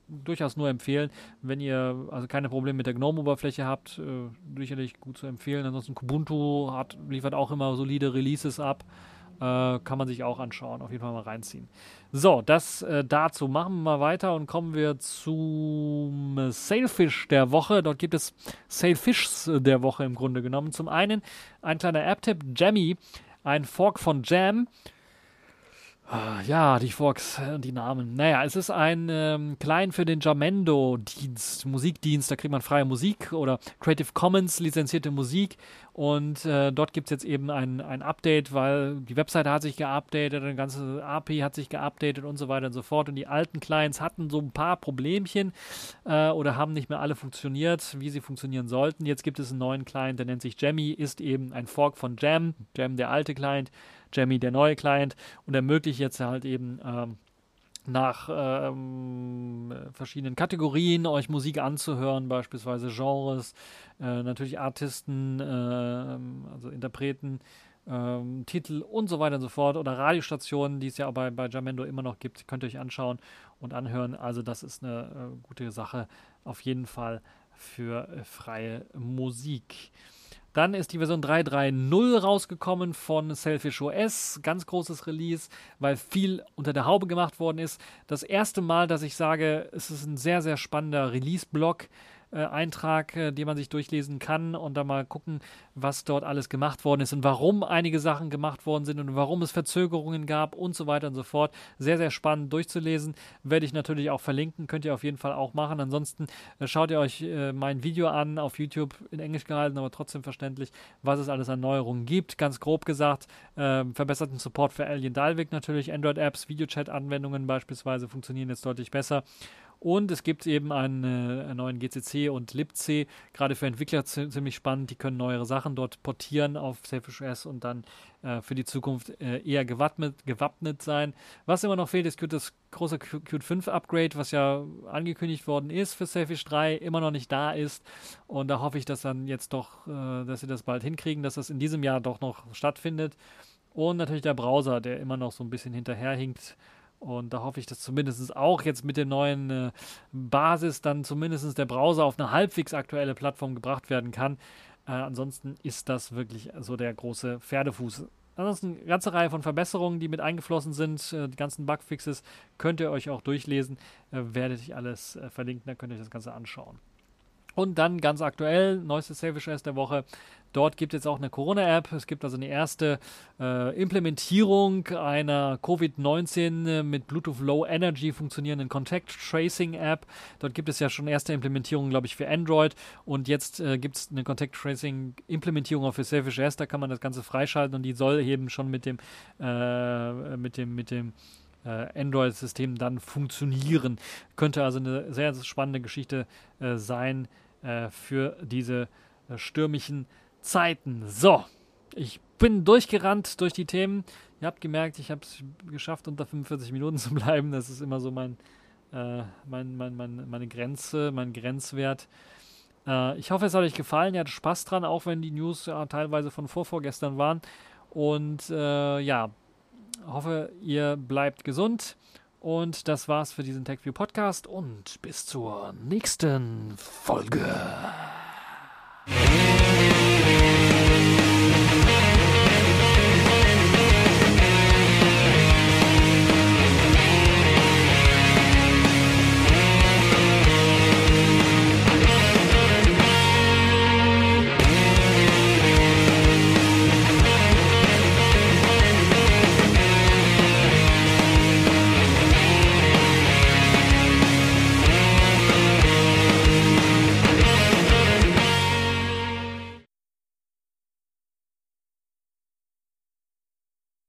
durchaus nur empfehlen, wenn ihr also keine Probleme mit der GNOME-Oberfläche habt, äh, sicherlich gut zu empfehlen. Ansonsten Kubuntu hat, liefert auch immer solide Releases ab. Äh, kann man sich auch anschauen, auf jeden Fall mal reinziehen. So, das äh, dazu. Machen wir mal weiter und kommen wir zum Sailfish der Woche. Dort gibt es Sailfishs der Woche im Grunde genommen. Zum einen ein kleiner App-Tipp, Jammy, ein Fork von Jam. Ah, ja, die Forks, äh, die Namen. Naja, es ist ein ähm, Client für den Jamendo-Dienst, Musikdienst, da kriegt man freie Musik oder Creative Commons lizenzierte Musik und äh, dort gibt es jetzt eben ein, ein Update, weil die Webseite hat sich geupdatet, eine ganze API hat sich geupdatet und so weiter und so fort und die alten Clients hatten so ein paar Problemchen äh, oder haben nicht mehr alle funktioniert, wie sie funktionieren sollten. Jetzt gibt es einen neuen Client, der nennt sich Jammy, ist eben ein Fork von Jam, Jam der alte Client Jammy der neue Client und ermöglicht jetzt halt eben ähm, nach ähm, verschiedenen Kategorien euch Musik anzuhören, beispielsweise Genres, äh, natürlich Artisten, äh, also Interpreten, ähm, Titel und so weiter und so fort oder Radiostationen, die es ja bei, bei Jamendo immer noch gibt, könnt ihr euch anschauen und anhören. Also das ist eine äh, gute Sache auf jeden Fall für äh, freie Musik. Dann ist die Version 3.3.0 rausgekommen von Selfish OS. Ganz großes Release, weil viel unter der Haube gemacht worden ist. Das erste Mal, dass ich sage, es ist ein sehr, sehr spannender Release-Block äh, Eintrag, äh, den man sich durchlesen kann und dann mal gucken, was dort alles gemacht worden ist und warum einige Sachen gemacht worden sind und warum es Verzögerungen gab und so weiter und so fort. Sehr, sehr spannend durchzulesen. Werde ich natürlich auch verlinken, könnt ihr auf jeden Fall auch machen. Ansonsten äh, schaut ihr euch mein Video an auf YouTube in Englisch gehalten, aber trotzdem verständlich, was es alles an Neuerungen gibt. Ganz grob gesagt, verbesserten Support für Alien Dalvik natürlich, Android-Apps, Videochat-Anwendungen beispielsweise funktionieren jetzt deutlich besser. Und es gibt eben einen, einen neuen GCC und libc, gerade für Entwickler ziemlich spannend. Die können neuere Sachen dort portieren auf Selfish OS und dann äh, für die Zukunft äh, eher gewappnet, gewappnet sein. Was immer noch fehlt, ist das große Qt 5 Upgrade, was ja angekündigt worden ist für Selfish 3, immer noch nicht da ist. Und da hoffe ich, dass dann jetzt doch, äh, dass sie das bald hinkriegen, dass das in diesem Jahr doch noch stattfindet. Und natürlich der Browser, der immer noch so ein bisschen hinterherhinkt und da hoffe ich, dass zumindest auch jetzt mit der neuen äh, Basis dann zumindest der Browser auf eine halbwegs aktuelle Plattform gebracht werden kann. Äh, ansonsten ist das wirklich so der große Pferdefuß. Ansonsten eine ganze Reihe von Verbesserungen, die mit eingeflossen sind. Äh, die ganzen Bugfixes könnt ihr euch auch durchlesen. Äh, werdet ich alles äh, verlinken, da könnt ihr euch das Ganze anschauen. Und dann ganz aktuell, neuestes Selfish der Woche. Dort gibt es jetzt auch eine Corona-App. Es gibt also eine erste äh, Implementierung einer Covid-19 äh, mit Bluetooth Low Energy funktionierenden Contact Tracing App. Dort gibt es ja schon erste Implementierungen, glaube ich, für Android. Und jetzt äh, gibt es eine Contact Tracing Implementierung auch für Selfish S. Da kann man das Ganze freischalten und die soll eben schon mit dem, äh, mit dem, mit dem äh, Android-System dann funktionieren. Könnte also eine sehr spannende Geschichte äh, sein äh, für diese äh, stürmischen Zeiten. So, ich bin durchgerannt durch die Themen. Ihr habt gemerkt, ich habe es geschafft, unter 45 Minuten zu bleiben. Das ist immer so mein, äh, mein, mein, mein, meine Grenze, mein Grenzwert. Äh, ich hoffe, es hat euch gefallen. Ihr hattet Spaß dran, auch wenn die News ja, teilweise von vorvorgestern waren. Und äh, ja, hoffe, ihr bleibt gesund. Und das war's für diesen TechView Podcast und bis zur nächsten Folge.